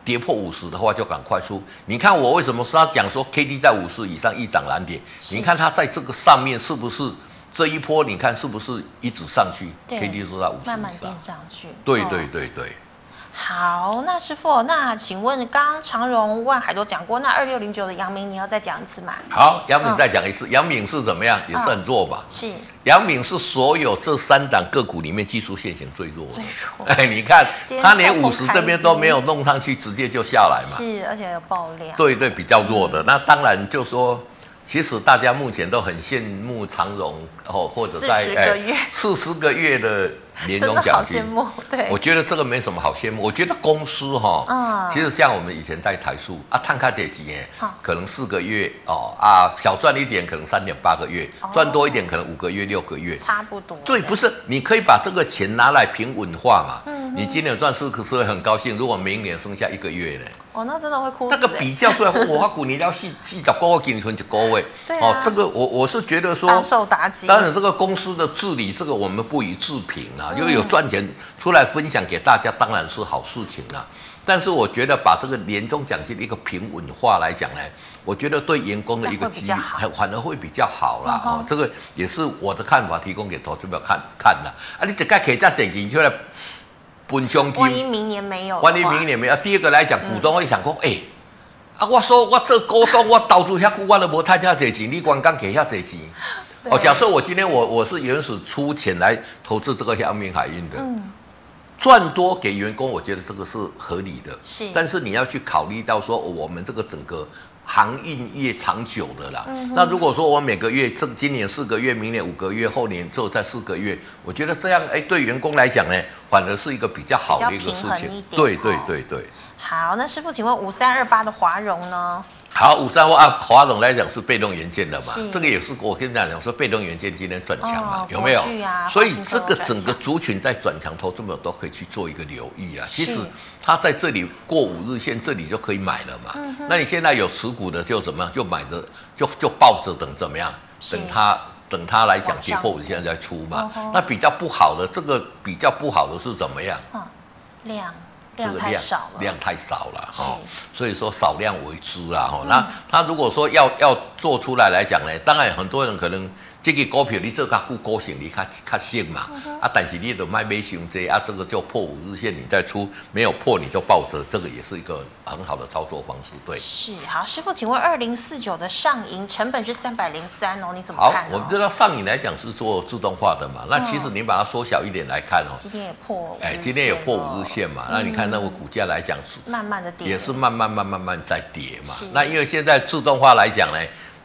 跌破五十的话，就赶快出。你看我为什么说他讲说 K D 在五十以上一涨难点？你看它在这个上面是不是这一波？你看是不是一直上去？K D 是在五十慢慢垫上去。对对对对。好，那师傅，那请问刚刚长荣、万海都讲过，那二六零九的阳明你要再讲一次吗？好，阳明再讲一次，阳明是怎么样？也是很弱吧？是，阳明是所有这三档个股里面技术线型最弱的。最弱。哎，你看，他连五十这边都没有弄上去，直接就下来嘛。是，而且有爆量。对对，比较弱的。那当然就说，其实大家目前都很羡慕长荣哦，或者在哎四十个月的。年终奖金，对，我觉得这个没什么好羡慕。我觉得公司哈，嗯，其实像我们以前在台塑啊，探卡这几年，可能四个月哦啊，小赚一点，可能三点八个月，赚多一点，可能五个月、六个月，差不多。对，不是，你可以把这个钱拿来平稳化嘛。嗯，你今年赚四，可是会很高兴。如果明年剩下一个月呢？哦，那真的会哭。那个比较出来，我股你要细细找高位给你存就高位。对哦，这个我我是觉得说，受打击。当然，这个公司的治理，这个我们不予置评啊。因为有赚钱出来分享给大家，当然是好事情啊。但是我觉得把这个年终奖金的一个平稳化来讲呢，我觉得对员工的一个激励，还反而会比较好啦。哦，这个也是我的看法，提供给投资者看看的。啊，你这个可以再整进出来，分奖金。万一明年没有，万一明年没有。第二个来讲，股东会想说，哎。啊，我说我做股东，我投资遐久，我都无赚遐侪钱，你光刚给遐侪钱。哦，假设我今天我我是原始出钱来投资这个阳明海运的，嗯，赚多给员工，我觉得这个是合理的。是，但是你要去考虑到说，我们这个整个航运业长久的啦。嗯、那如果说我每个月这今年四个月，明年五个月，后年之后再四个月，我觉得这样哎，对员工来讲呢，反而是一个比较好的一个事情。对对对对。好，那师傅，请问五三二八的华融呢？好，五三二八华总来讲是被动元件的嘛？这个也是我跟你讲讲说，被动元件今天转强嘛，哦、有没有？啊、所以这个整个族群在转强，投资者都可以去做一个留意啊。其实它在这里过五日线，这里就可以买了嘛。嗯、那你现在有持股的就怎么样？就买着，就就抱着等怎么样？等它等它来讲跌破五日线再出嘛。那比较不好的，这个比较不好的是怎么样？嗯、量。量太少了，量太少了哈，所以说少量为之啦哈。那他如果说要要做出来来讲呢，当然很多人可能。这个股票你做较股高性，你较较性嘛，啊，但是你都卖没熊这啊，这个就破五日线，你再出没有破你就抱着，这个也是一个很好的操作方式，对。是好，师傅，请问二零四九的上银成本是三百零三哦，你怎么看？好，我们知道上银来讲是做自动化的嘛，那其实你把它缩小一点来看哦，今天也破，哎，今天也破五日线嘛，那你看那个股价来讲是慢慢的跌，也是慢慢慢慢慢在跌嘛，那因为现在自动化来讲呢。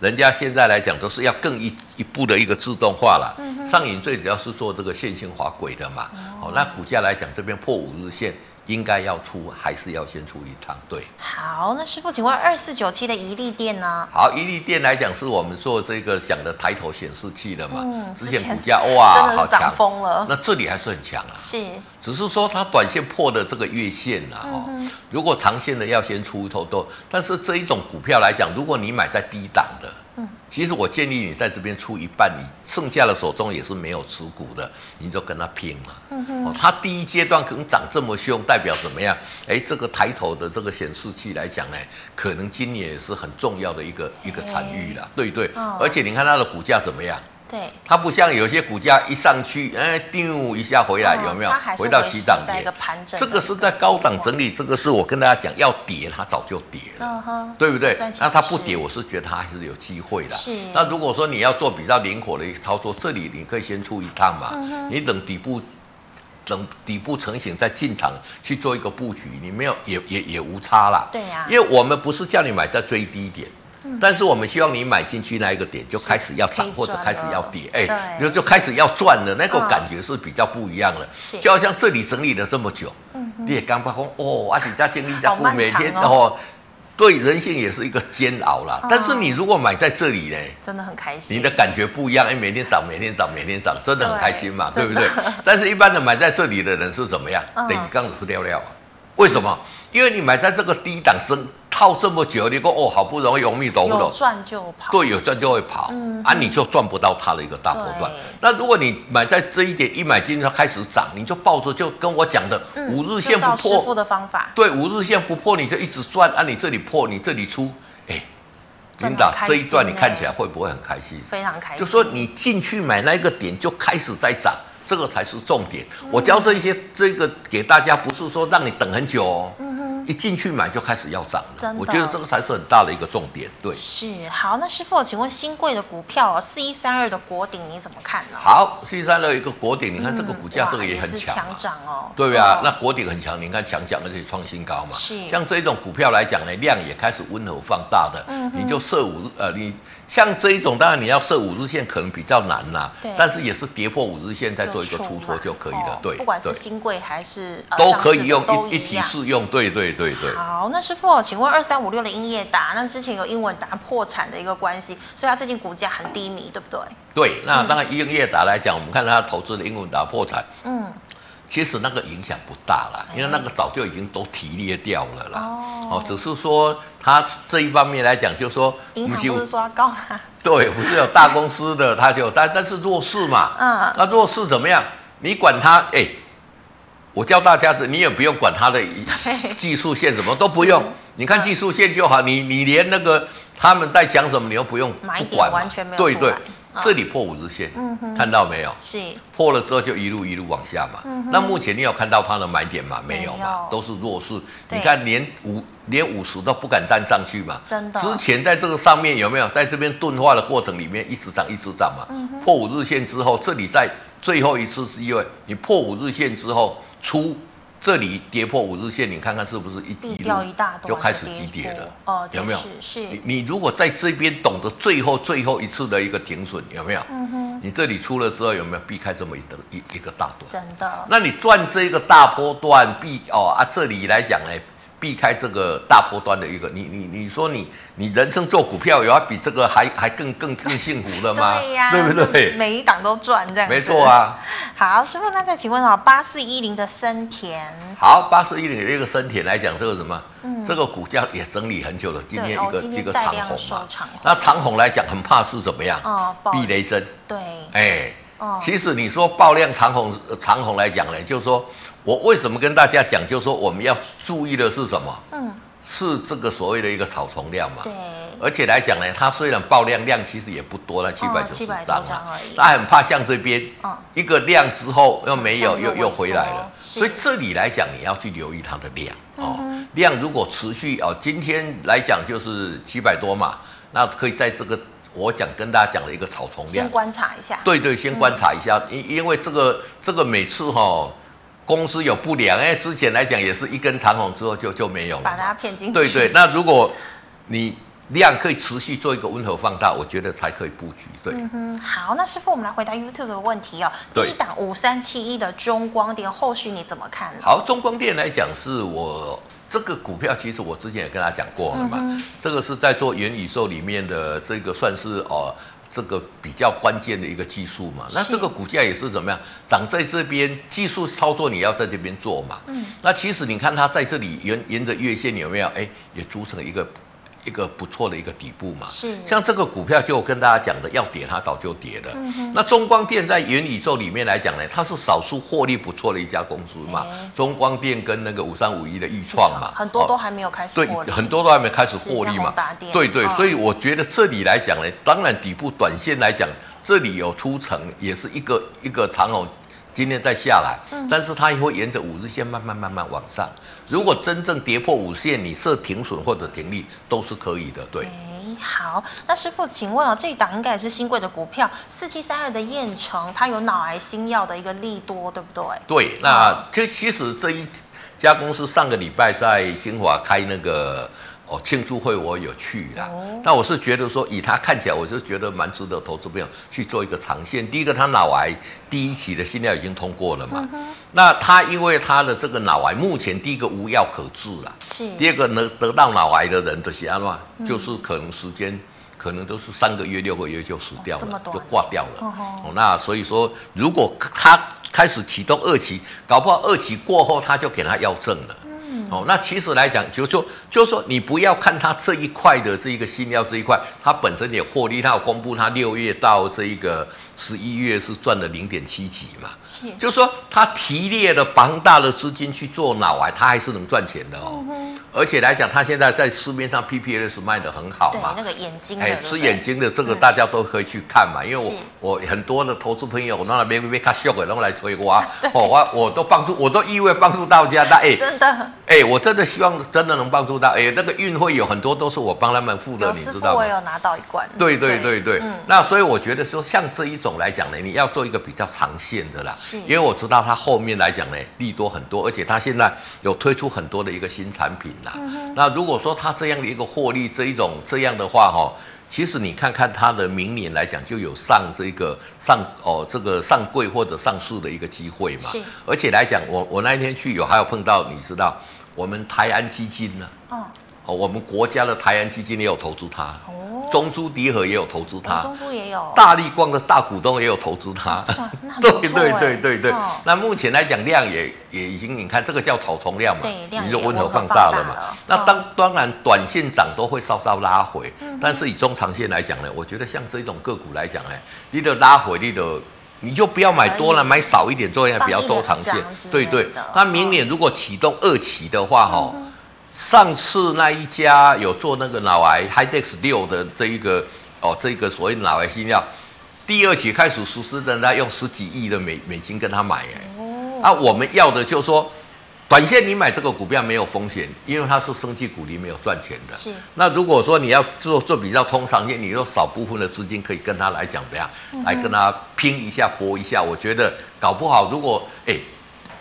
人家现在来讲都是要更一一步的一个自动化了。上影最主要是做这个线性滑轨的嘛。哦，那股价来讲这边破五日线。应该要出，还是要先出一趟？对。好，那师傅，请问二四九七的一利电呢？好，一利电来讲，是我们做这个讲的抬头显示器的嘛。嗯。之前股价哇，真的是涨疯了。那这里还是很强啊。是。只是说它短线破的这个月线啊，哦、嗯，如果长线的要先出头都，但是这一种股票来讲，如果你买在低档的。嗯，其实我建议你在这边出一半，你剩下的手中也是没有持股的，你就跟他拼了。嗯哼，哦，它第一阶段可能涨这么凶，代表怎么样？哎，这个抬头的这个显示器来讲呢，可能今年也是很重要的一个一个产业了，对对。哦，而且你看它的股价怎么样？对，它不像有些股价一上去，哎，丢一下回来，有没有？回到起涨点。这个是在高档整理，这个是我跟大家讲，要跌它早就跌了，对不对？那它不跌，我是觉得它还是有机会的。是。那如果说你要做比较灵活的操作，这里你可以先出一趟嘛，你等底部，等底部成型再进场去做一个布局，你没有也也也无差啦。对呀。因为我们不是叫你买在最低点。但是我们希望你买进去那一个点就开始要涨或者开始要跌，哎，就就开始要赚了，那个感觉是比较不一样了。就好像这里整理了这么久，你也刚发工哦，而且家经历家每天哦，对人性也是一个煎熬啦。但是你如果买在这里呢，真的很开心，你的感觉不一样，哎，每天涨，每天涨，每天涨，真的很开心嘛，对不对？但是一般的买在这里的人是怎么样？等于刚子掉料啊？为什么？因为你买在这个低档真。套这么久，你说哦，好不容易容易懂不懂？有赚就跑，对，有赚就会跑，嗯、啊，你就赚不到它的一个大波段。那如果你买在这一点，一买进它开始涨，你就抱着，就跟我讲的、嗯、五日线不破，的方法，对，五日线不破你就一直赚，啊，你这里破，你这里出，哎，领导这一段你看起来会不会很开心？非常开心。就说你进去买那个点就开始在涨，这个才是重点。嗯、我教这一些这个给大家，不是说让你等很久哦。嗯一进去买就开始要涨了，真的，我觉得这个才是很大的一个重点。对，是好。那师傅，请问新贵的股票哦，四一三二的国鼎你怎么看呢？好，四一三二一个国鼎，你看这个股价，这个也很强，强涨哦。对啊，那国鼎很强，你看强涨而且创新高嘛。是，像这种股票来讲呢，量也开始温和放大的，你就设五呃你。像这一种，当然你要设五日线可能比较难呐，但是也是跌破五日线再做一个出脱就可以了。对，不管是新贵还是都可以用一一体适用。对对对对。好，那师傅，请问二三五六的英业达，那之前有英文达破产的一个关系，所以它最近股价很低迷，对不对？对，那当然英业达来讲，我们看它投资的英文达破产，嗯。其实那个影响不大啦，因为那个早就已经都提列掉了啦。哦，只是说他这一方面来讲，就是说银行不是说要告他？对，不是有大公司的，他就但但是弱势嘛。嗯。那弱势怎么样？你管他？哎，我教大家子，你也不用管他的技术线，什么都不用。你看技术线就好，你你连那个他们在讲什么，你又不用不管，完全没有对对。这里破五日线，嗯、看到没有？是破了之后就一路一路往下嘛。嗯、那目前你有看到它的买点吗？没有嘛，有都是弱势。你看连五连五十都不敢站上去嘛。真的。之前在这个上面有没有在这边钝化的过程里面一直涨一直涨嘛？嗯、破五日线之后，这里在最后一次机会，你破五日线之后出。这里跌破五日线，你看看是不是一一掉一大就开始急跌了？哦，有没有？是是。你你如果在这边懂得最后最后一次的一个停损，有没有？嗯哼。你这里出了之后有没有避开这么一个一一个大段？真的。那你赚这个大波段避哦啊，这里来讲呢？避开这个大波段的一个，你你你说你你人生做股票有要比这个还还更更更幸福的吗？对呀，对不对？每一档都赚这样。没错啊。好，师傅，那再请问啊，八四一零的森田。好，八四一零的一个森田来讲，这个什么？嗯，这个股价也整理很久了，今天一个一个长红嘛。那长红来讲，很怕是怎么样？哦，避雷针。对。哎，哦，其实你说爆量长红长红来讲呢，就是说。我为什么跟大家讲，就是说我们要注意的是什么？嗯，是这个所谓的一个草丛量嘛。对。而且来讲呢，它虽然爆量量其实也不多，了七百九十张而已。它很怕像这边，一个量之后又没有，又又回来了。所以这里来讲，你要去留意它的量哦。量如果持续哦，今天来讲就是七百多嘛，那可以在这个我讲跟大家讲的一个草丛量，先观察一下。对对，先观察一下，因因为这个这个每次哈。公司有不良，因为之前来讲也是一根长红之后就就没有了，把大家骗进去。对对，那如果你量可以持续做一个温和放大，我觉得才可以布局。对，嗯哼，好，那师傅，我们来回答 YouTube 的问题哦。第一档五三七一的中光电，后续你怎么看？好，中光电来讲，是我这个股票，其实我之前也跟他讲过了嘛。这个是在做元宇宙里面的这个，算是哦。这个比较关键的一个技术嘛，那这个股价也是怎么样？涨在这边，技术操作你要在这边做嘛。嗯，那其实你看它在这里沿沿着月线有没有？哎，也组成一个。一个不错的一个底部嘛，是像这个股票，就我跟大家讲的，要跌它早就跌了。那中光电在元宇宙里面来讲呢，它是少数获利不错的一家公司嘛。欸、中光电跟那个五三五一的预创嘛，很多都还没有开始获利。对，很多都还没开始获利嘛。对对，所以我觉得这里来讲呢，当然底部短线来讲，这里有出城，也是一个一个长红。今天再下来，但是它也会沿着五日线慢慢慢慢往上。如果真正跌破五线，你设停损或者停利都是可以的。对，哎，好，那师傅，请问哦，这一档应该也是新贵的股票，四七三二的彦成，它有脑癌新药的一个利多，对不对？对，那这其实这一家公司上个礼拜在金华开那个。哦，庆祝会我有去啦。那我是觉得说，以他看起来，我是觉得蛮值得投资朋友去做一个长线。第一个，他脑癌第一期的新药已经通过了嘛。那他因为他的这个脑癌，目前第一个无药可治了。是。第二个能得到脑癌的人的血压话，就是可能时间可能都是三个月、六个月就死掉了，就挂掉了。哦。那所以说，如果他开始启动二期，搞不好二期过后他就给他药证了。哦，那其实来讲，就说就是说，你不要看它这一块的这一个新料这一块，它本身也获利，它有公布它六月到这一个十一月是赚了零点七几嘛，是，就是说他提炼了庞大的资金去做脑癌，他还是能赚钱的哦。嗯而且来讲，他现在在市面上 PPS 卖的很好嘛。对，那个眼睛的。哎，吃眼睛的这个大家都可以去看嘛，因为我我很多的投资朋友，我那边别别看秀给然后来催 我，哦，我我都帮助，我都意味帮助大家，那哎，真的，哎，我真的希望真的能帮助到，哎，那个运费有很多都是我帮他们付的，你知道吗？我有拿到一罐。对对对对，那所以我觉得说，像这一种来讲呢，你要做一个比较长线的啦，是，因为我知道它后面来讲呢，利多很多，而且它现在有推出很多的一个新产品啦，那如。果说它这样的一个获利这一种这样的话哈，其实你看看它的明年来讲就有上这个上哦这个上柜或者上市的一个机会嘛。是。而且来讲，我我那一天去有还有碰到，你知道我们台安基金呢？哦。哦，我们国家的台安基金也有投资它。哦。中珠迪和也有投资它，中珠也有，大力光的大股东也有投资它，对对对对对。那目前来讲量也也已经，你看这个叫草丛量嘛，你就温和放大了嘛。那当当然短线涨都会稍稍拉回，但是以中长线来讲呢，我觉得像这种个股来讲，哎，你的拉回，你的你就不要买多了，买少一点，做一下比较中长线。对对。那明年如果启动二期的话，哈。上次那一家有做那个脑癌 HIDEX 六的这一个哦，这个所谓脑癌新药，第二期开始实施的，他用十几亿的美美金跟他买哎，哦，啊，我们要的就是说。短线你买这个股票没有风险，因为它是生技股，你没有赚钱的。是。那如果说你要做做比较通常性，你用少部分的资金可以跟他来讲怎样，嗯、来跟他拼一下搏一下。我觉得搞不好，如果哎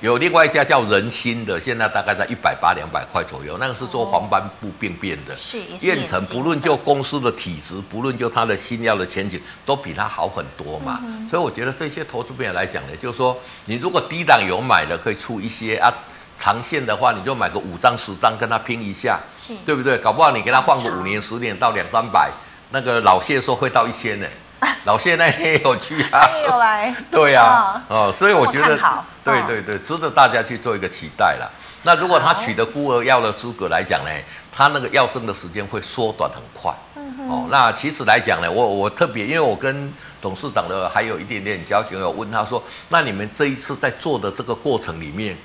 有另外一家叫仁心的，现在大概在一百八两百块左右，那个是做黄斑部病变的。是。彦辰不论就公司的体质，不论就它的新药的前景，都比它好很多嘛。嗯、所以我觉得这些投资朋友来讲呢，就是说你如果低档有买的，可以出一些啊。长线的话，你就买个五张十张跟他拼一下，是对不对？搞不好你给他放个五年十年到两三百，那个老谢说会到一千呢。老谢那天也有去啊，也有来。对呀、啊，哦，哦，所以我觉得，对对对，值得大家去做一个期待了。那如果他取得孤儿药的资格来讲呢，他那个药证的时间会缩短很快。嗯、哦，那其实来讲呢，我我特别，因为我跟董事长的还有一点点交情，我问他说，那你们这一次在做的这个过程里面。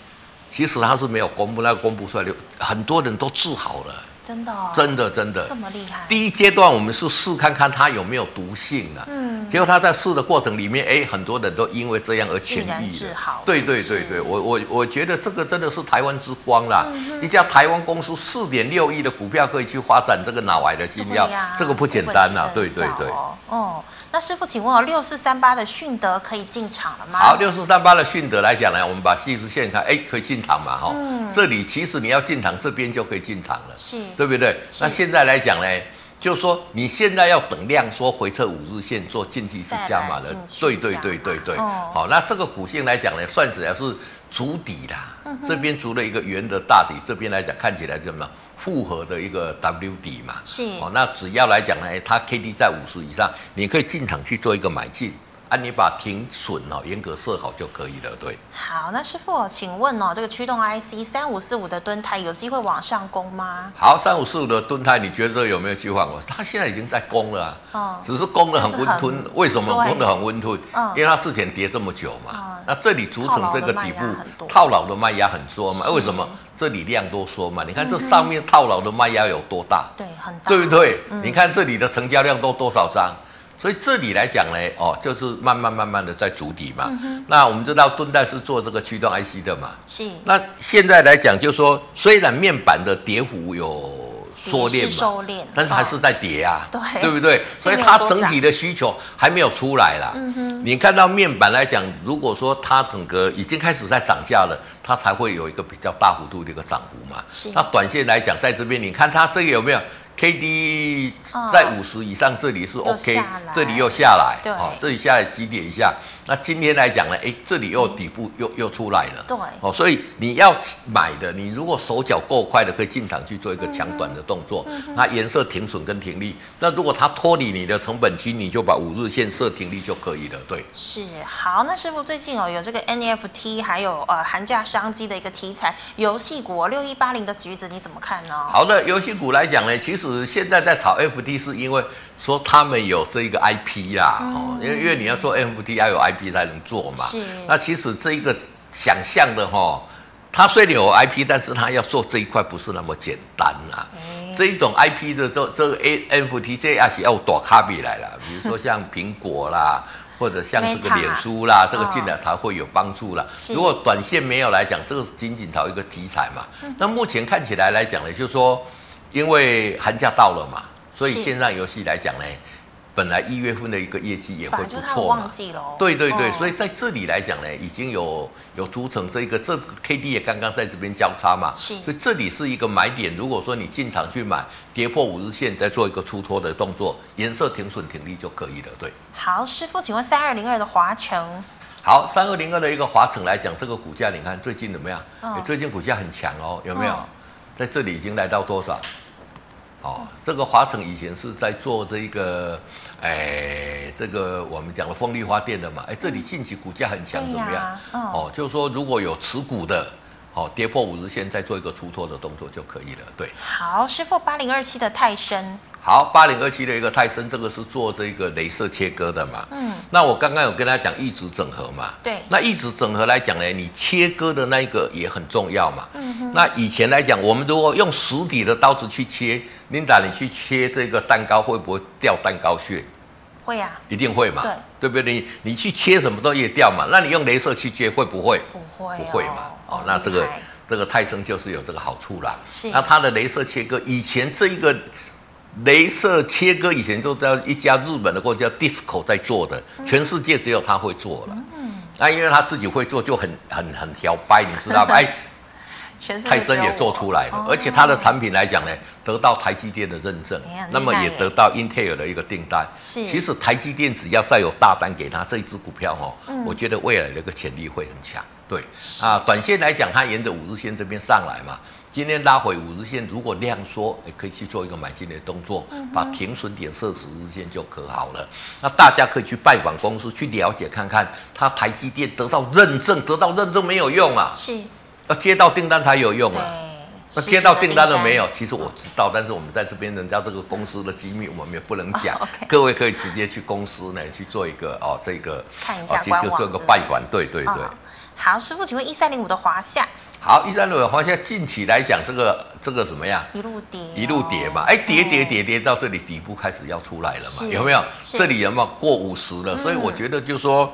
其实他是没有公布，那个公布出来就很多人都治好了，真的、哦，真的，真的。这么厉害。第一阶段我们是试看看它有没有毒性啊，嗯，结果他在试的过程里面，哎，很多人都因为这样而痊愈了。对对对对，我我我觉得这个真的是台湾之光啦，嗯、一家台湾公司四点六亿的股票可以去发展这个脑癌的新药，啊、这个不简单呐、啊，对对对，哦。那师傅，请问哦，六四三八的迅德可以进场了吗？好，六四三八的迅德来讲呢，我们把技术线看，哎，可以进场嘛，哈、嗯，这里其实你要进场，这边就可以进场了，是，对不对？那现在来讲呢，就是说你现在要等量缩回撤五日线做进去是加码的，对对对对对，哦、好，那这个股性来讲呢，算起来是足底啦，嗯、哼。这边筑了一个圆的大底，这边来讲看起来怎么样？复合的一个 WD 嘛，是哦，那只要来讲呢，它 K D 在五十以上，你可以进场去做一个买进。啊，你把停损哦严格设好就可以了，对。好，那师傅，请问哦，这个驱动 IC 三五四五的敦泰有机会往上攻吗？好，三五四五的敦泰，你觉得有没有机会？我它现在已经在攻了啊，哦、只是攻得很温吞。为什么攻得很温吞？嗯、因为它之前跌这么久嘛。嗯、那这里组成这个底部，套牢的卖压很多嘛。是为什么？这里量多缩嘛？你看这上面套牢的卖压有多大？对，很大，对不对？嗯、你看这里的成交量都多少张？所以这里来讲呢，哦，就是慢慢慢慢的在筑底嘛。嗯、那我们知道敦泰是做这个驱动 IC 的嘛。是。那现在来讲，就是说虽然面板的跌幅有缩敛嘛，收敛，但是还是在跌啊，对，对不对？所以它整体的需求还没有出来啦。嗯哼。你看到面板来讲，如果说它整个已经开始在涨价了，它才会有一个比较大幅度的一个涨幅嘛。是。那短线来讲，在这边你看它这个有没有？K D 在五十以上，这里是 OK，这里又下来，对，哦，这里下来几点一下。那今天来讲呢，哎，这里又底部又又出来了，对，哦，所以你要买的，你如果手脚够快的，可以进场去做一个抢短的动作。那颜色停损跟停利，那如果它脱离你的成本区，你就把五日线设停利就可以了，对。是，好，那师傅最近哦有这个 N F T 还有呃寒假商机的一个题材游戏股六一八零的橘子你怎么看呢？好的，游戏股来讲呢，其实现在在炒 F T 是因为。说他们有这一个 IP 啦，哦、嗯，因为因为你要做 NFT 要有 IP 才能做嘛。是。那其实这一个想象的哈，它虽然有 IP，但是它要做这一块不是那么简单啦。嗯、这一种 IP 的这这个 NFT 这也是要大咖比来了，比如说像苹果啦，或者像这个脸书啦，这个进来才会有帮助啦。是如果短线没有来讲，这个仅仅炒一个题材嘛。嗯、那目前看起来来讲呢，就是说因为寒假到了嘛。所以线上游戏来讲呢，本来一月份的一个业绩也会不错嘛。对对对，所以在这里来讲呢，已经有有组成这个这 K D 也刚刚在这边交叉嘛。是。所以这里是一个买点。如果说你进场去买，跌破五日线再做一个出脱的动作，颜色停损停利就可以了。对。好，师傅，请问三二零二的华城。好，三二零二的一个华城来讲，这个股价你看最近怎么样？哦、最近股价很强哦，有没有？哦、在这里已经来到多少？哦，这个华城以前是在做这个，哎，这个我们讲的风力发电的嘛，哎，这里近期股价很强，怎么样？哦，就是说如果有持股的，好，跌破五日线再做一个出脱的动作就可以了。对，好，师傅八零二七的泰森，好，八零二七的一个泰森，这个是做这个镭射切割的嘛？嗯，那我刚刚有跟他讲一直整合嘛？对，那一直整合来讲呢，你切割的那一个也很重要嘛。嗯哼，那以前来讲，我们如果用实体的刀子去切，Linda，你去切这个蛋糕会不会掉蛋糕屑？会呀、啊，一定会嘛，对，对不对？你你去切什么都也掉嘛，那你用镭射去切会不会？不会，不会嘛。哦，那这个这个泰森就是有这个好处啦。是，那它的镭射切割，以前这一个镭射切割以前就在一家日本的国家叫 DISCO 在做的，嗯、全世界只有他会做了。嗯，那因为他自己会做，就很很很挑掰，你知道吧？哎。泰森也做出来了，而且它的产品来讲呢，得到台积电的认证，那么也得到英特尔的一个订单。是，其实台积电只要再有大单给他这一只股票哦，我觉得未来的一个潜力会很强。对，啊，短线来讲，它沿着五日线这边上来嘛，今天拉回五日线，如果量缩，也可以去做一个买进的动作，把停损点设十日线就可好了。那大家可以去拜访公司，去了解看看，它台积电得到认证，得到认证没有用啊。是。要接到订单才有用啊！那接到订单了没有？其实我知道，但是我们在这边人家这个公司的机密，我们也不能讲。各位可以直接去公司呢去做一个哦，这个看一下官网，做个拜访。对对对。好，师傅，请问一三零五的华夏。好，一三零五的华夏近期来讲，这个这个怎么样？一路跌，一路跌嘛。哎，跌跌跌跌到这里底部开始要出来了嘛？有没有？这里有没有过五十了？所以我觉得就是说。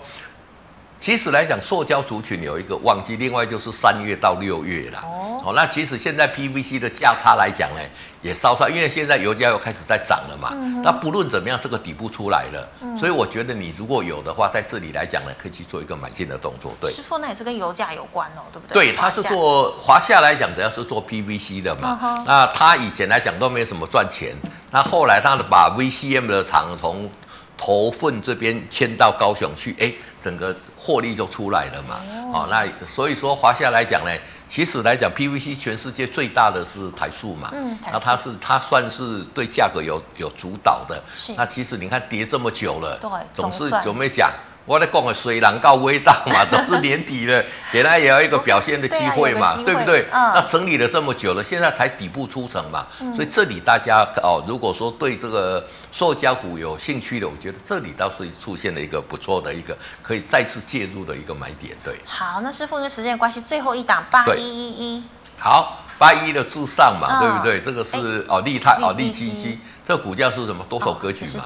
其实来讲，塑胶族群有一个旺季，另外就是三月到六月啦。哦，那其实现在 PVC 的价差来讲呢，也稍稍，因为现在油价又开始在涨了嘛。嗯、那不论怎么样，这个底部出来了，嗯、所以我觉得你如果有的话，在这里来讲呢，可以去做一个买进的动作。对，师傅，那也是跟油价有关哦，对不对？对，他是做华夏来讲，主要是做 PVC 的嘛。嗯、那他以前来讲都没什么赚钱，那后来他把 VCM 的厂从头份这边迁到高雄去，哎，整个获利就出来了嘛。哦，那所以说华夏来讲呢，其实来讲 PVC 全世界最大的是台塑嘛。嗯，那它是它算是对价格有有主导的。是。那其实你看跌这么久了，对，总是总没讲。我在讲的水能够味道嘛，都是年底了，给他也要一个表现的机会嘛，对，啊、对不对？嗯、那整理了这么久了，现在才底部出城嘛，嗯、所以这里大家哦，如果说对这个塑胶股有兴趣的，我觉得这里倒是出现了一个不错的一个可以再次介入的一个买点。对，好，那师傅因为时间关系，最后一档八一一一，好，八一的至上嘛，嗯、对不对？这个是哦，利泰哦，利基基。这个股价是什么多头格局嘛？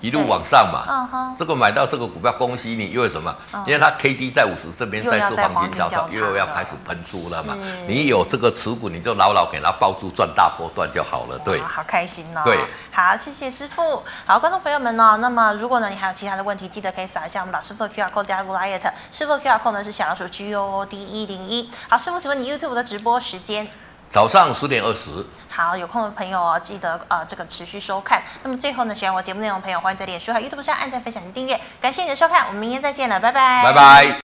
一路往上嘛。嗯哼这个买到这个股票，恭喜你，因为什么？因为它 K D 在五十这边再次黄金交叉，又要开始喷出了嘛。你有这个持股，你就牢牢给它抱住，赚大波段就好了。对，好开心哦。对，好，谢谢师傅。好，观众朋友们呢，那么如果呢你还有其他的问题，记得可以扫一下我们老师傅的 Q R code 加入 Line，师傅的 Q R code 呢是小老鼠 G O O D 一零一。好，师傅，请问你 YouTube 的直播时间？早上十点二十，好，有空的朋友哦，记得呃这个持续收看。那么最后呢，喜欢我节目内容的朋友，欢迎在脸书和 YouTube 上按赞、分享及订阅。感谢你的收看，我们明天再见了，拜拜，拜拜。